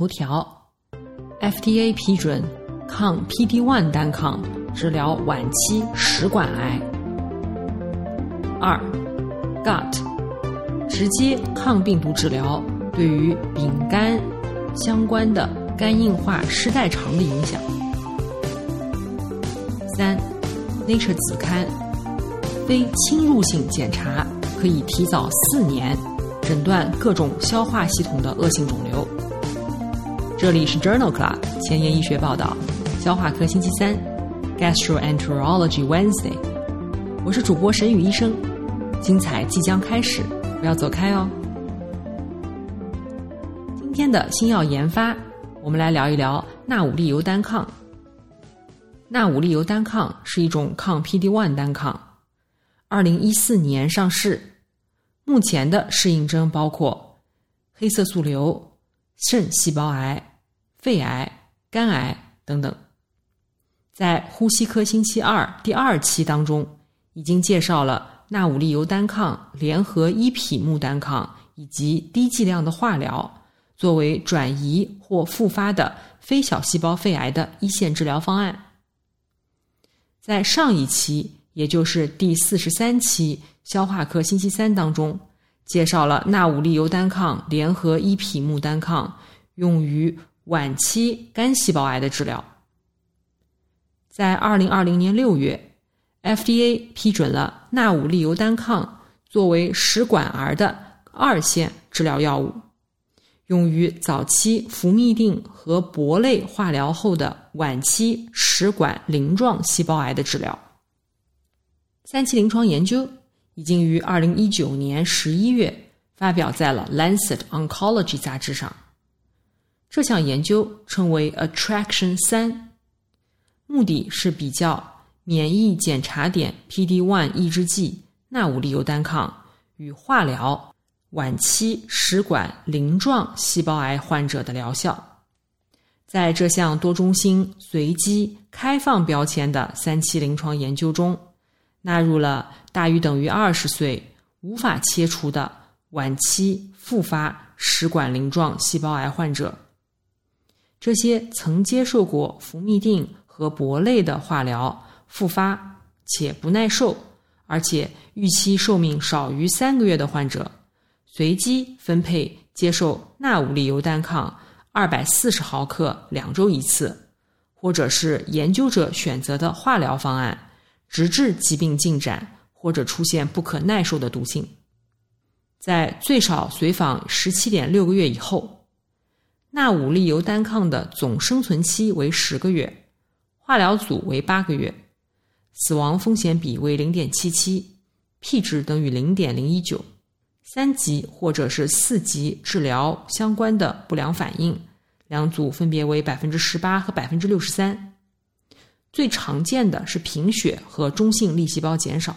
头条：FDA 批准抗 PD-1 单抗治疗晚期食管癌。二，Gut 直接抗病毒治疗对于丙肝相关的肝硬化失代偿的影响。三，Nature 子刊非侵入性检查可以提早四年诊断各种消化系统的恶性肿瘤。这里是 Journal Club 前沿医学报道，消化科星期三，Gastroenterology Wednesday。我是主播沈宇医生，精彩即将开始，不要走开哦。今天的新药研发，我们来聊一聊纳武利尤单抗。纳武利尤单抗是一种抗 PD-1 单抗，二零一四年上市，目前的适应症包括黑色素瘤、肾细胞癌。肺癌、肝癌等等，在呼吸科星期二第二期当中，已经介绍了纳武利尤单抗联合伊匹木单抗以及低剂量的化疗，作为转移或复发的非小细胞肺癌的一线治疗方案。在上一期，也就是第四十三期消化科星期三当中，介绍了纳武利尤单抗联合伊匹木单抗用于。晚期肝细胞癌的治疗，在二零二零年六月，FDA 批准了纳武利尤单抗作为食管癌的二线治疗药物，用于早期氟嘧啶和铂类化疗后的晚期食管鳞状细胞癌的治疗。三期临床研究已经于二零一九年十一月发表在了《Lancet Oncology》杂志上。这项研究称为 Attraction 三，目的是比较免疫检查点 PD-1 抑制剂纳武利尤单抗与化疗晚期食管鳞状细胞癌患者的疗效。在这项多中心随机开放标签的三期临床研究中，纳入了大于等于二十岁无法切除的晚期复发食管鳞状细胞癌患者。这些曾接受过氟嘧啶和铂类的化疗复发且不耐受，而且预期寿命少于三个月的患者，随机分配接受纳武利尤单抗二百四十毫克两周一次，或者是研究者选择的化疗方案，直至疾病进展或者出现不可耐受的毒性，在最少随访十七点六个月以后。纳武利尤单抗的总生存期为十个月，化疗组为八个月，死亡风险比为零点七七，P 值等于零点零一九，三级或者是四级治疗相关的不良反应，两组分别为百分之十八和百分之六十三，最常见的是贫血和中性粒细胞减少。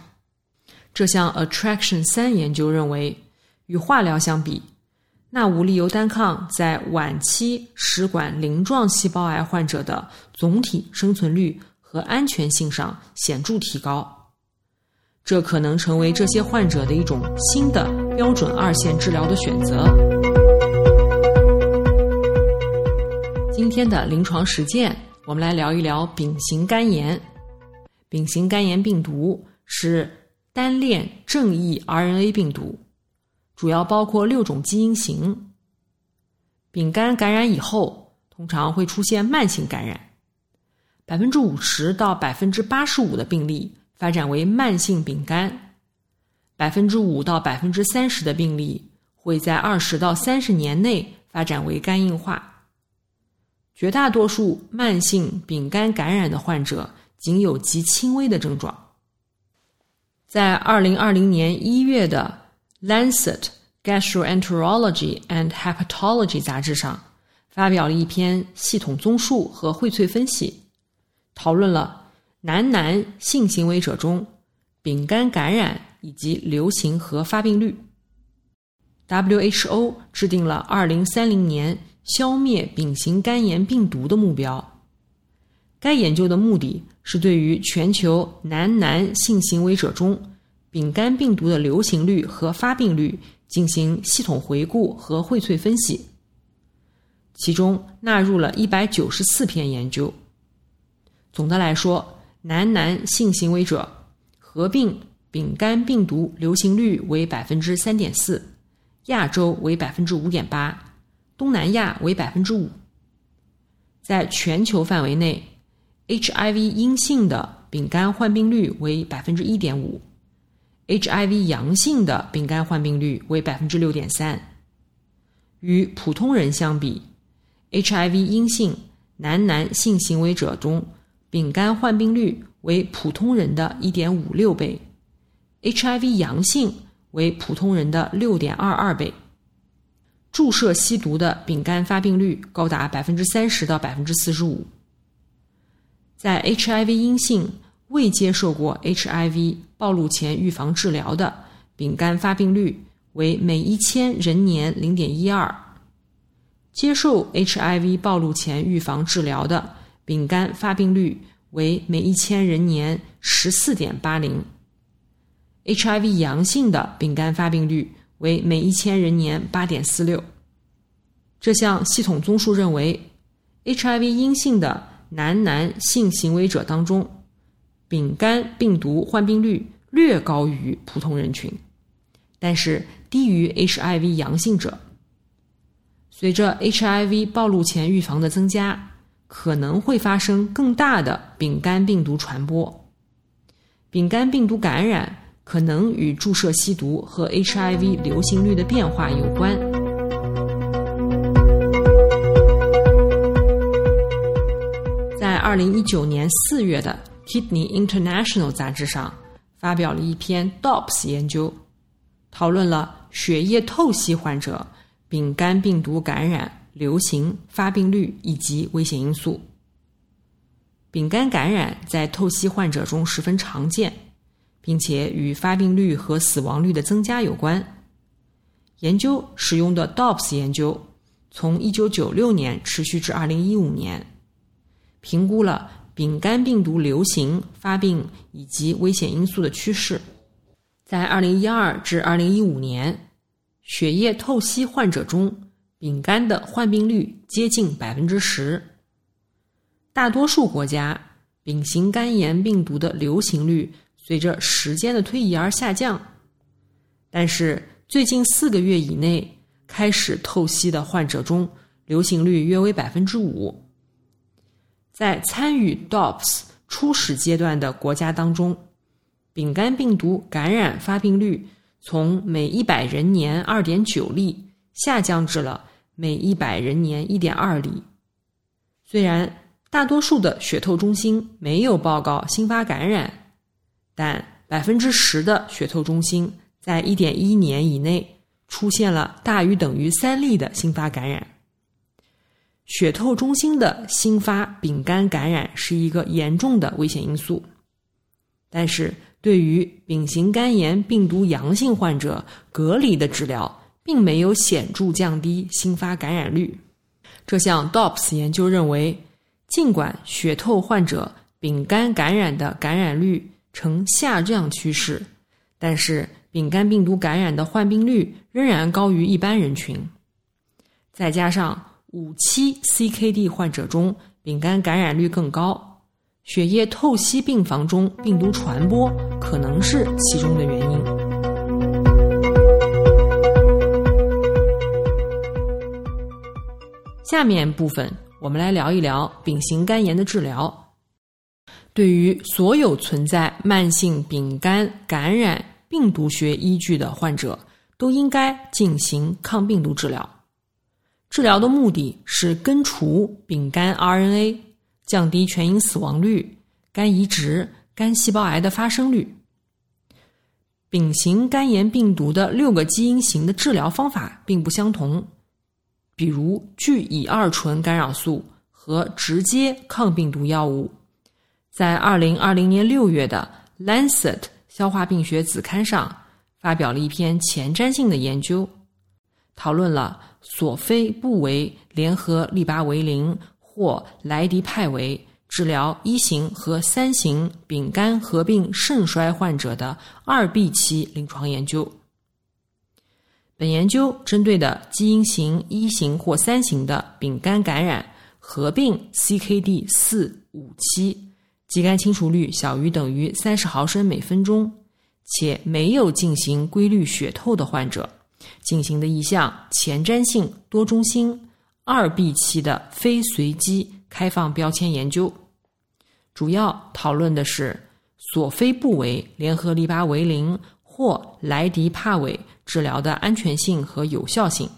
这项 Attraction 三研究认为，与化疗相比。纳武利尤单抗在晚期食管鳞状细胞癌患者的总体生存率和安全性上显著提高，这可能成为这些患者的一种新的标准二线治疗的选择。今天的临床实践，我们来聊一聊丙型肝炎。丙型肝炎病毒是单链正异 RNA 病毒。主要包括六种基因型。丙肝感染以后，通常会出现慢性感染，百分之五十到百分之八十五的病例发展为慢性丙肝，百分之五到百分之三十的病例会在二十到三十年内发展为肝硬化。绝大多数慢性丙肝感染的患者仅有极轻微的症状。在二零二零年一月的。Lancet Gastroenterology and Hepatology 杂志上发表了一篇系统综述和荟萃分析，讨论了男男性行为者中丙肝感染以及流行和发病率。WHO 制定了2030年消灭丙型肝炎病毒的目标。该研究的目的是对于全球男男性行为者中丙肝病毒的流行率和发病率进行系统回顾和荟萃分析，其中纳入了一百九十四篇研究。总的来说，男男性行为者合并丙肝病毒流行率为百分之三点四。亚洲为百分之五点八，东南亚为百分之五。在全球范围内，HIV 阴性的丙肝患病率为百分之一点五，HIV 阳性的丙肝患病率为百分之六点三。与普通人相比，HIV 阴性男男性行为者中丙肝患病率为普通人的一点五六倍，HIV 阳性。为普通人的六点二二倍。注射吸毒的丙肝发病率高达百分之三十到百分之四十五。在 HIV 阴性未接受过 HIV 暴露前预防治疗的丙肝发病率为每一千人年零点一二。接受 HIV 暴露前预防治疗的丙肝发病率为每一千人年十四点八零。HIV 阳性的丙肝发病率为每一千人年八点四六。这项系统综述认为，HIV 阴性的男男性行为者当中，丙肝病毒患病率略高于普通人群，但是低于 HIV 阳性者。随着 HIV 暴露前预防的增加，可能会发生更大的丙肝病毒传播。丙肝病毒感染。可能与注射吸毒和 HIV 流行率的变化有关。在二零一九年四月的《Kidney International》杂志上，发表了一篇 DOPS 研究，讨论了血液透析患者丙肝病毒感染、流行、发病率以及危险因素。丙肝感染在透析患者中十分常见。并且与发病率和死亡率的增加有关。研究使用的 DOPS 研究从1996年持续至2015年，评估了丙肝病毒流行、发病以及危险因素的趋势。在2012至2015年，血液透析患者中丙肝的患病率接近百分之十。大多数国家丙型肝炎病毒的流行率。随着时间的推移而下降，但是最近四个月以内开始透析的患者中，流行率约为百分之五。在参与 DOPS 初始阶段的国家当中，丙肝病毒感染发病率从每一百人年二点九例下降至了每一百人年一点二例。虽然大多数的血透中心没有报告新发感染。但百分之十的血透中心在一点一年以内出现了大于等于三例的新发感染。血透中心的新发丙肝感染是一个严重的危险因素，但是对于丙型肝炎病毒阳性患者隔离的治疗，并没有显著降低新发感染率。这项 DOPS 研究认为，尽管血透患者丙肝感染的感染率，呈下降趋势，但是丙肝病毒感染的患病率仍然高于一般人群。再加上五期 CKD 患者中丙肝感染率更高，血液透析病房中病毒传播可能是其中的原因。下面部分我们来聊一聊丙型肝炎的治疗。对于所有存在慢性丙肝感染病毒学依据的患者，都应该进行抗病毒治疗。治疗的目的是根除丙肝 RNA，降低全因死亡率、肝移植、肝细胞癌的发生率。丙型肝炎病毒的六个基因型的治疗方法并不相同，比如聚乙二醇干扰素和直接抗病毒药物。在二零二零年六月的《Lancet 消化病学》子刊上，发表了一篇前瞻性的研究，讨论了索非布韦联合利巴韦林或莱迪派韦治疗一型和三型丙肝合并肾衰患者的二 B 期临床研究。本研究针对的基因型一型或三型的丙肝感染合并 CKD 四五期。肌酐清除率小于等于三十毫升每分钟，且没有进行规律血透的患者，进行的一项前瞻性多中心二 B 期的非随机开放标签研究，主要讨论的是索非布韦联合利巴韦林或莱迪帕韦治疗的安全性和有效性。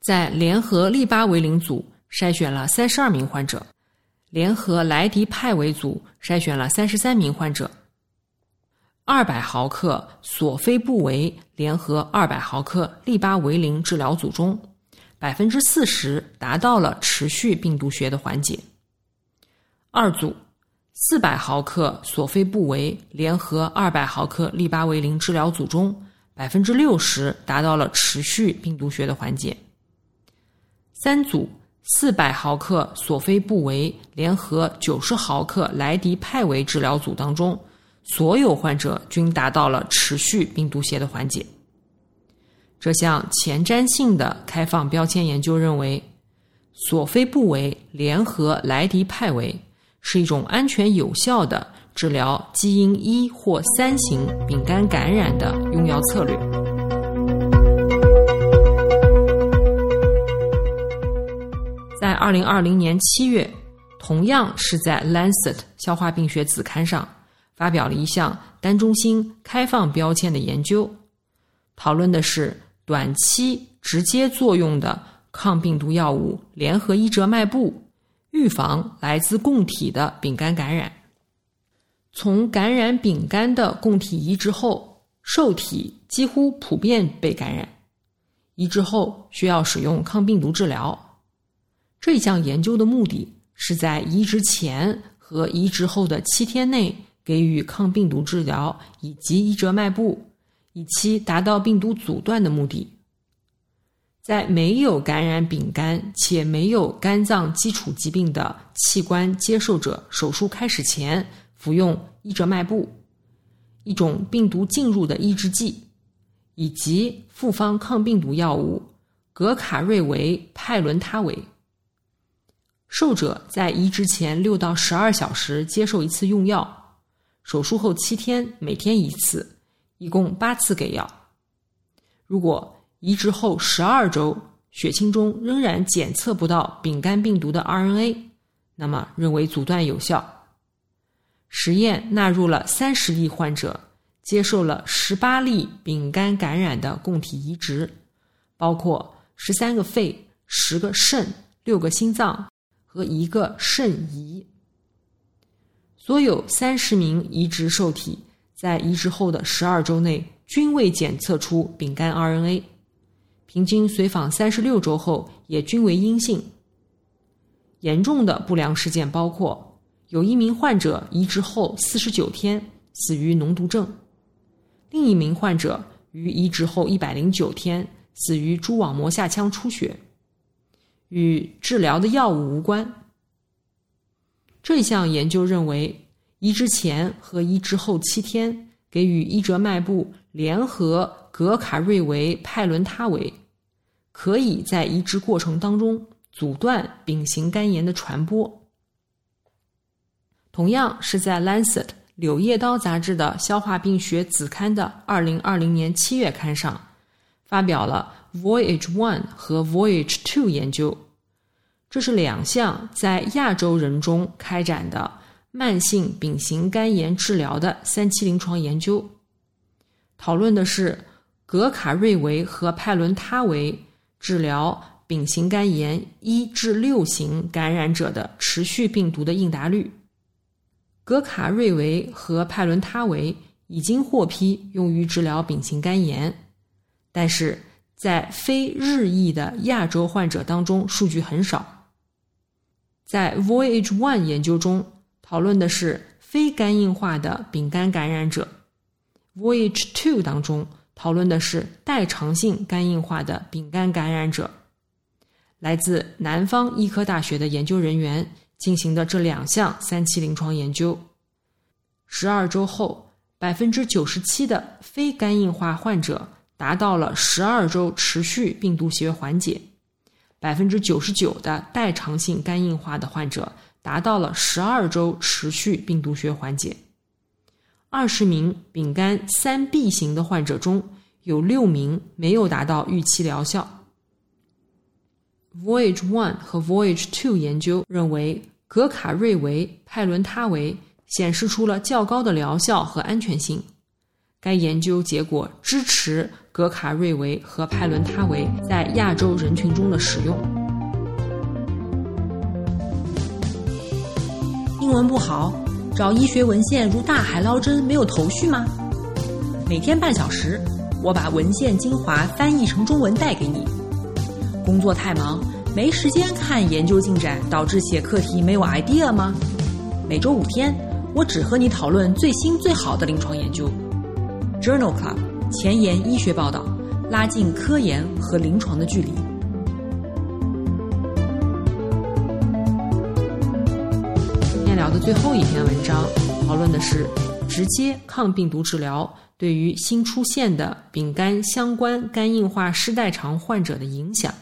在联合利巴韦林组筛选了三十二名患者。联合莱迪派韦组筛选了三十三名患者，二百毫克索非布韦联合二百毫克利巴韦林治疗组中，百分之四十达到了持续病毒学的缓解。二组四百毫克索非布韦联合二百毫克利巴韦林治疗组中，百分之六十达到了持续病毒学的缓解。三组。四百毫克索非布韦联合九十毫克莱迪派韦治疗组当中，所有患者均达到了持续病毒学的缓解。这项前瞻性的开放标签研究认为，索非布韦联合莱迪派韦是一种安全有效的治疗基因一或三型丙肝感染的用药策略。在二零二零年七月，同样是在《Lancet 消化病学》子刊上，发表了一项单中心开放标签的研究，讨论的是短期直接作用的抗病毒药物联合伊折迈布，预防来自供体的丙肝感染。从感染丙肝的供体移植后，受体几乎普遍被感染，移植后需要使用抗病毒治疗。这项研究的目的是在移植前和移植后的七天内给予抗病毒治疗以及伊折迈布，以期达到病毒阻断的目的。在没有感染丙肝且没有肝脏基础疾病的器官接受者手术开始前服用伊折迈布，一种病毒进入的抑制剂，以及复方抗病毒药物格卡瑞维派伦他韦。受者在移植前六到十二小时接受一次用药，手术后七天每天一次，一共八次给药。如果移植后十二周血清中仍然检测不到丙肝病毒的 RNA，那么认为阻断有效。实验纳入了三十例患者，接受了十八例丙肝感染的供体移植，包括十三个肺、十个肾、六个心脏。和一个肾移，所有三十名移植受体在移植后的十二周内均未检测出丙肝 RNA，平均随访三十六周后也均为阴性。严重的不良事件包括有一名患者移植后四十九天死于脓毒症，另一名患者于移植后一百零九天死于蛛网膜下腔出血。与治疗的药物无关。这项研究认为，移植前和移植后七天给予伊折迈布联合格卡瑞维派伦他韦，可以在移植过程当中阻断丙型肝炎的传播。同样是在《Lancet 柳叶刀杂志》的消化病学子刊的二零二零年七月刊上，发表了。Voyage One 和 Voyage Two 研究，这是两项在亚洲人中开展的慢性丙型肝炎治疗的三期临床研究，讨论的是格卡瑞维和派伦他韦治疗丙型肝炎一至六型感染者的持续病毒的应答率。格卡瑞维和派伦他韦已经获批用于治疗丙型肝炎，但是在非日裔的亚洲患者当中数据很少。在 Voyage One 研究中讨论的是非肝硬化的丙肝感染者，Voyage Two 当中讨论的是代偿性肝硬化的丙肝感染者。来自南方医科大学的研究人员进行的这两项三期临床研究，十二周后。百分之九十七的非肝硬化患者达到了十二周持续病毒学缓解，百分之九十九的代偿性肝硬化的患者达到了十二周持续病毒学缓解。二十名丙肝三 B 型的患者中有六名没有达到预期疗效。Voyage One 和 Voyage Two 研究认为，格卡瑞维、派伦他韦。显示出了较高的疗效和安全性。该研究结果支持格卡瑞维和派伦他韦在亚洲人群中的使用。英文不好，找医学文献如大海捞针，没有头绪吗？每天半小时，我把文献精华翻译成中文带给你。工作太忙，没时间看研究进展，导致写课题没有 idea 吗？每周五天。我只和你讨论最新最好的临床研究。Journal Club 前沿医学报道，拉近科研和临床的距离。今天聊的最后一篇文章，讨论的是直接抗病毒治疗对于新出现的丙肝相关肝硬化失代偿患者的影响。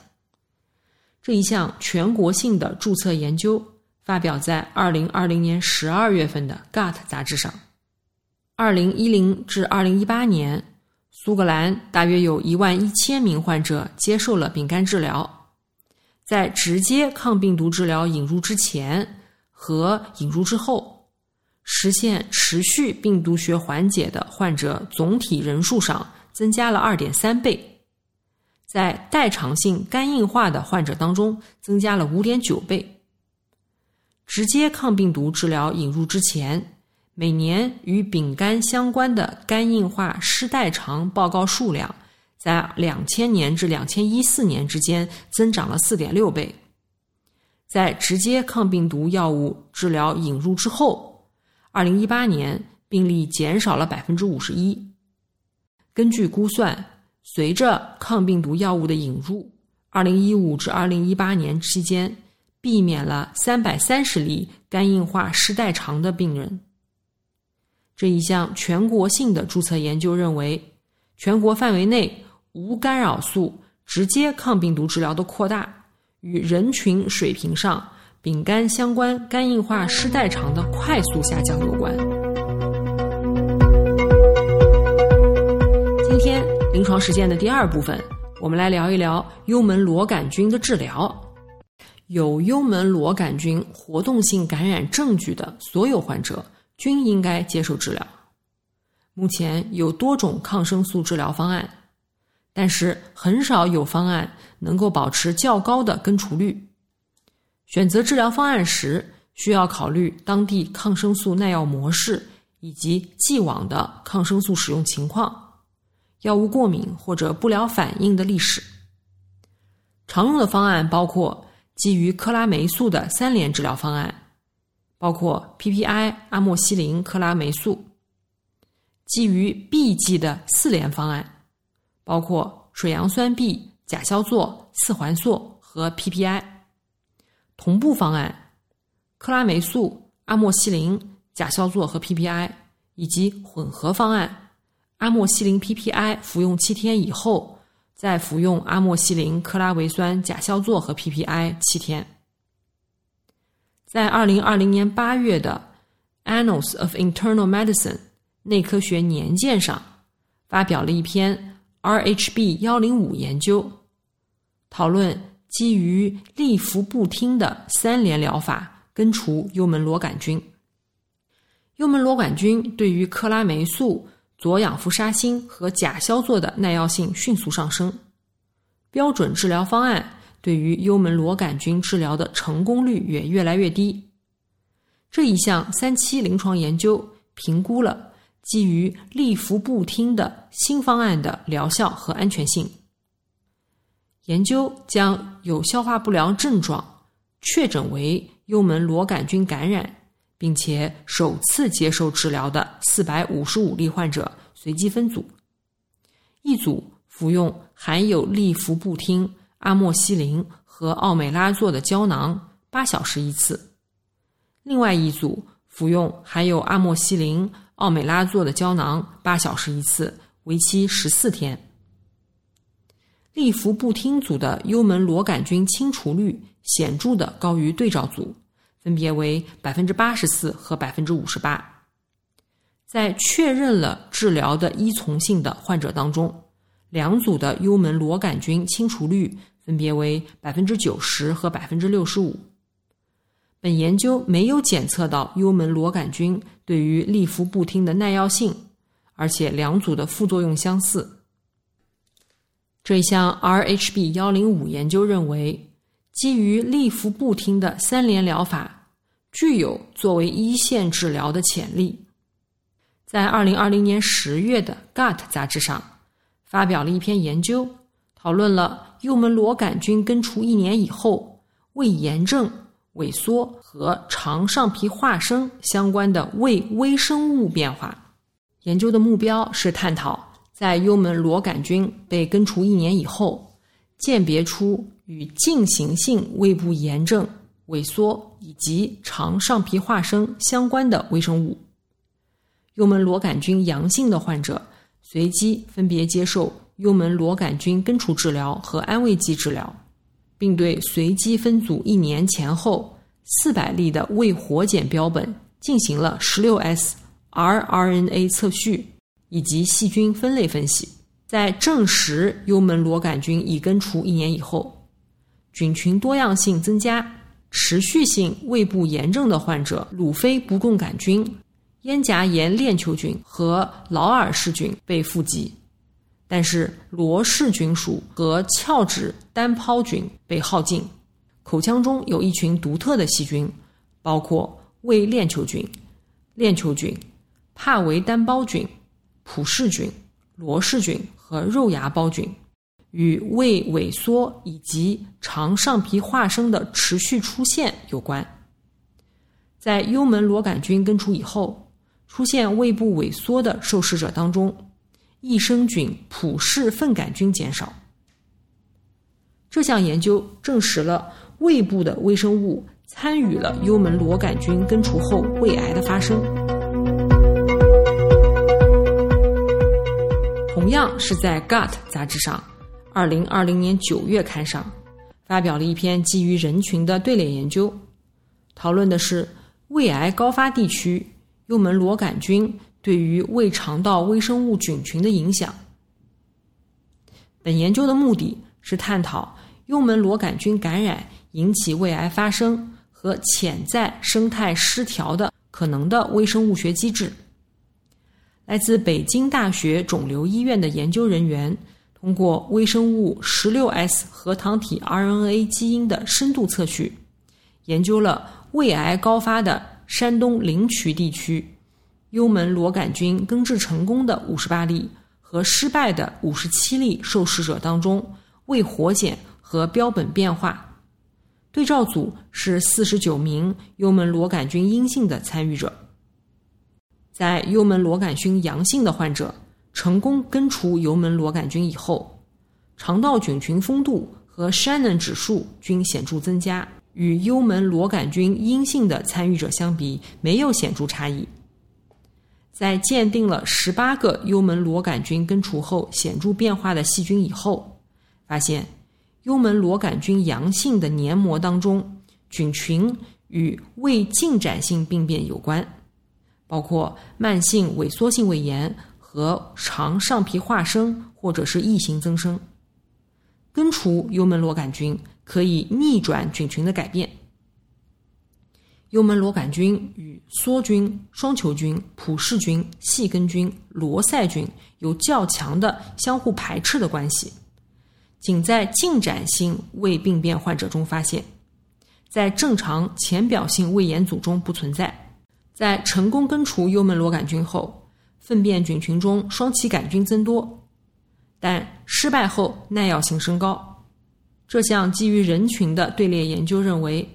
这一项全国性的注册研究。发表在二零二零年十二月份的《Gut》杂志上。二零一零至二零一八年，苏格兰大约有一万一千名患者接受了丙肝治疗。在直接抗病毒治疗引入之前和引入之后，实现持续病毒学缓解的患者总体人数上增加了二点三倍，在代偿性肝硬化的患者当中增加了五点九倍。直接抗病毒治疗引入之前，每年与丙肝相关的肝硬化失代偿报告数量，在两千年至两千一四年之间增长了四点六倍。在直接抗病毒药物治疗引入之后，二零一八年病例减少了百分之五十一。根据估算，随着抗病毒药物的引入，二零一五至二零一八年期间。避免了三百三十例肝硬化失代偿的病人。这一项全国性的注册研究认为，全国范围内无干扰素直接抗病毒治疗的扩大与人群水平上丙肝相关肝硬化失代偿的快速下降有关。今天临床实践的第二部分，我们来聊一聊幽门螺杆菌的治疗。有幽门螺杆菌活动性感染证据的所有患者均应该接受治疗。目前有多种抗生素治疗方案，但是很少有方案能够保持较高的根除率。选择治疗方案时，需要考虑当地抗生素耐药模式以及既往的抗生素使用情况、药物过敏或者不良反应的历史。常用的方案包括。基于克拉霉素的三联治疗方案，包括 PPI、阿莫西林、克拉霉素；基于 B 剂的四联方案，包括水杨酸 B、甲硝唑、次环素和 PPI；同步方案，克拉霉素、阿莫西林、甲硝唑和 PPI，以及混合方案，阿莫西林 PPI 服用七天以后。再服用阿莫西林、克拉维酸、甲硝唑和 PPI 七天。在二零二零年八月的《Annals of Internal Medicine》内科学年鉴上，发表了一篇 RHB 幺零五研究，讨论基于利福布汀的三联疗法根除幽门螺杆菌。幽门螺杆菌对于克拉霉素。左氧氟沙星和甲硝唑的耐药性迅速上升，标准治疗方案对于幽门螺杆菌治疗的成功率也越来越低。这一项三期临床研究评估了基于利福布汀的新方案的疗效和安全性。研究将有消化不良症状确诊为幽门螺杆菌感染，并且首次接受治疗的四百五十五例患者随机分组，一组服用含有利福布汀、阿莫西林和奥美拉唑的胶囊，八小时一次；另外一组服用含有阿莫西林、奥美拉唑的胶囊，八小时一次，为期十四天。利福布汀组的幽门螺杆菌清除率显著的高于对照组，分别为百分之八十四和百分之五十八。在确认了治疗的依从性的患者当中，两组的幽门螺杆菌清除率分别为百分之九十和百分之六十五。本研究没有检测到幽门螺杆菌对于利福布汀的耐药性，而且两组的副作用相似。这项 RHB 幺零五研究认为，基于利福布汀的三联疗法具有作为一线治疗的潜力。在二零二零年十月的《Gut》杂志上，发表了一篇研究，讨论了幽门螺杆菌根除一年以后胃炎症、萎缩和肠上皮化生相关的胃微生物变化。研究的目标是探讨。在幽门螺杆菌被根除一年以后，鉴别出与进行性胃部炎症、萎缩以及肠上皮化生相关的微生物。幽门螺杆菌阳性的患者随机分别接受幽门螺杆菌根除治疗和安慰剂治疗，并对随机分组一年前后四百例的胃活检标本进行了十六 S rRNA 测序。以及细菌分类分析，在证实幽门螺杆菌已根除一年以后，菌群多样性增加，持续性胃部炎症的患者鲁非不共杆菌、咽颊炎链球菌和劳尔氏菌被富集，但是罗氏菌属和鞘脂单胞菌被耗尽。口腔中有一群独特的细菌，包括胃链球菌、链球菌、帕维单胞菌。普氏菌、罗氏菌和肉芽孢菌与胃萎缩以及肠上皮化生的持续出现有关。在幽门螺杆菌根除以后，出现胃部萎缩的受试者当中，益生菌普氏粪杆菌减少。这项研究证实了胃部的微生物参与了幽门螺杆菌根除后胃癌的发生。同样是在《Gut》杂志上，二零二零年九月刊上，发表了一篇基于人群的队列研究，讨论的是胃癌高发地区幽门螺杆菌对于胃肠道微生物菌群的影响。本研究的目的是探讨幽门螺杆菌感染引起胃癌发生和潜在生态失调的可能的微生物学机制。来自北京大学肿瘤医院的研究人员，通过微生物十六 S 核糖体 RNA 基因的深度测序，研究了胃癌高发的山东临朐地区幽门螺杆菌根治成功的五十八例和失败的五十七例受试者当中胃活检和标本变化。对照组是四十九名幽门螺杆菌阴性的参与者。在幽门螺杆菌阳性的患者成功根除幽门螺杆菌以后，肠道菌群丰度和 Shannon 指数均显著增加，与幽门螺杆菌阴性的参与者相比没有显著差异。在鉴定了十八个幽门螺杆菌根除后显著变化的细菌以后，发现幽门螺杆菌阳性的黏膜当中菌群与胃进展性病变有关。包括慢性萎缩性胃炎和肠上皮化生或者是异型增生。根除幽门螺杆菌可以逆转菌群的改变。幽门螺杆菌与梭菌、双球菌、普氏菌、细根菌、罗塞菌有较强的相互排斥的关系，仅在进展性胃病变患者中发现，在正常浅表性胃炎组中不存在。在成功根除幽门螺杆菌后，粪便菌群中双歧杆菌增多，但失败后耐药性升高。这项基于人群的队列研究认为，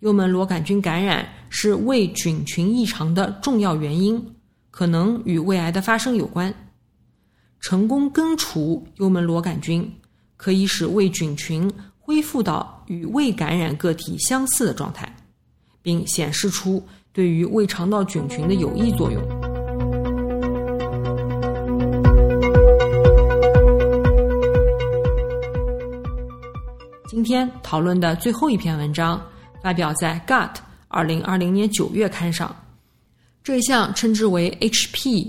幽门螺杆菌感染是胃菌群异常的重要原因，可能与胃癌的发生有关。成功根除幽门螺杆菌，可以使胃菌群恢复到与胃感染个体相似的状态，并显示出对于胃肠道菌群的有益作用。今天讨论的最后一篇文章发表在《Gut》二零二零年九月刊上。这一项称之为 HP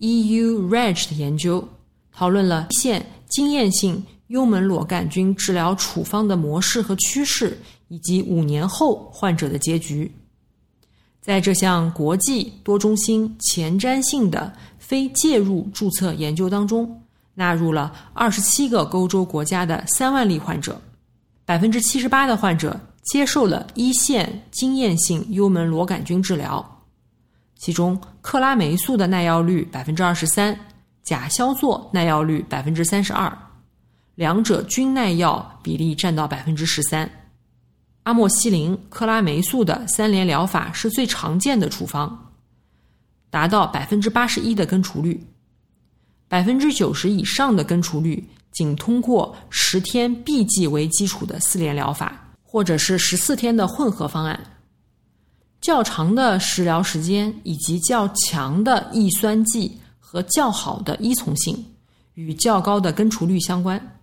EU REG 的研究，讨论了现经验性幽门螺杆菌治疗处方的模式和趋势，以及五年后患者的结局。在这项国际多中心前瞻性的非介入注册研究当中，纳入了二十七个欧洲国家的三万例患者。百分之七十八的患者接受了一线经验性幽门螺杆菌治疗，其中克拉霉素的耐药率百分之二十三，甲硝唑耐药率百分之三十二，两者均耐药比例占到百分之十三。阿莫西林、克拉霉素的三联疗法是最常见的处方，达到百分之八十一的根除率，百分之九十以上的根除率。仅通过十天 B 剂为基础的四联疗法，或者是十四天的混合方案，较长的食疗时间以及较强的抑酸剂和较好的依从性，与较高的根除率相关。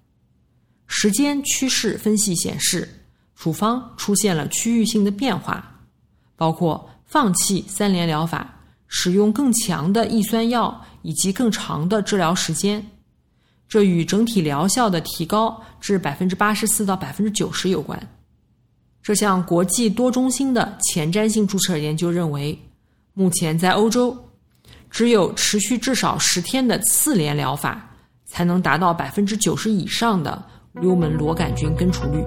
时间趋势分析显示，处方出现了区域性的变化，包括放弃三联疗法，使用更强的抑酸药以及更长的治疗时间。这与整体疗效的提高至百分之八十四到百分之九十有关。这项国际多中心的前瞻性注册研究认为，目前在欧洲，只有持续至少十天的四联疗法，才能达到百分之九十以上的幽门螺杆菌根除率。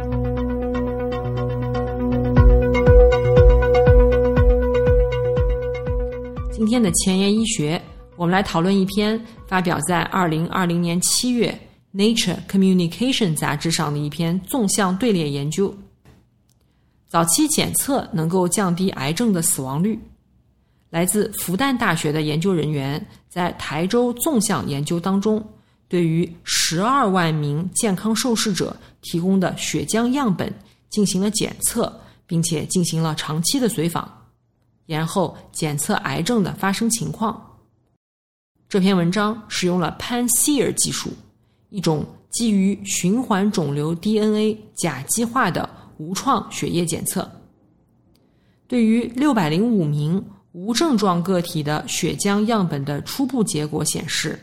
今天的前沿医学。我们来讨论一篇发表在二零二零年七月《Nature Communication》杂志上的一篇纵向队列研究。早期检测能够降低癌症的死亡率。来自复旦大学的研究人员在台州纵向研究当中，对于十二万名健康受试者提供的血浆样本进行了检测，并且进行了长期的随访，然后检测癌症的发生情况。这篇文章使用了 Pan-Seer 技术，一种基于循环肿瘤 DNA 甲基化的无创血液检测。对于六百零五名无症状个体的血浆样本的初步结果显示，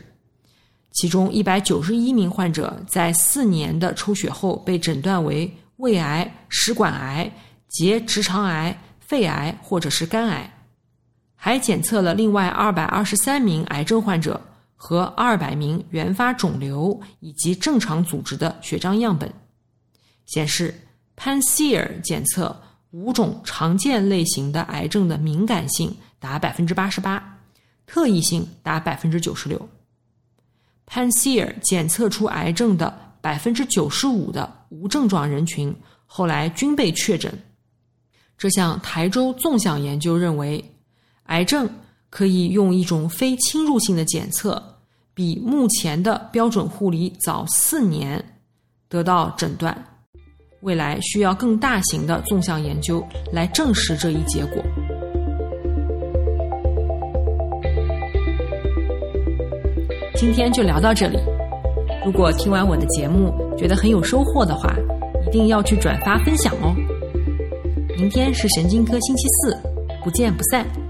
其中一百九十一名患者在四年的抽血后被诊断为胃癌、食管癌、结直肠癌、肺癌或者是肝癌。还检测了另外二百二十三名癌症患者和二百名原发肿瘤以及正常组织的血浆样本，显示 Pan-Seer 检测五种常见类型的癌症的敏感性达百分之八十八，特异性达百分之九十六。Pan-Seer 检测出癌症的百分之九十五的无症状人群后来均被确诊。这项台州纵向研究认为。癌症可以用一种非侵入性的检测，比目前的标准护理早四年得到诊断。未来需要更大型的纵向研究来证实这一结果。今天就聊到这里。如果听完我的节目觉得很有收获的话，一定要去转发分享哦。明天是神经科星期四，不见不散。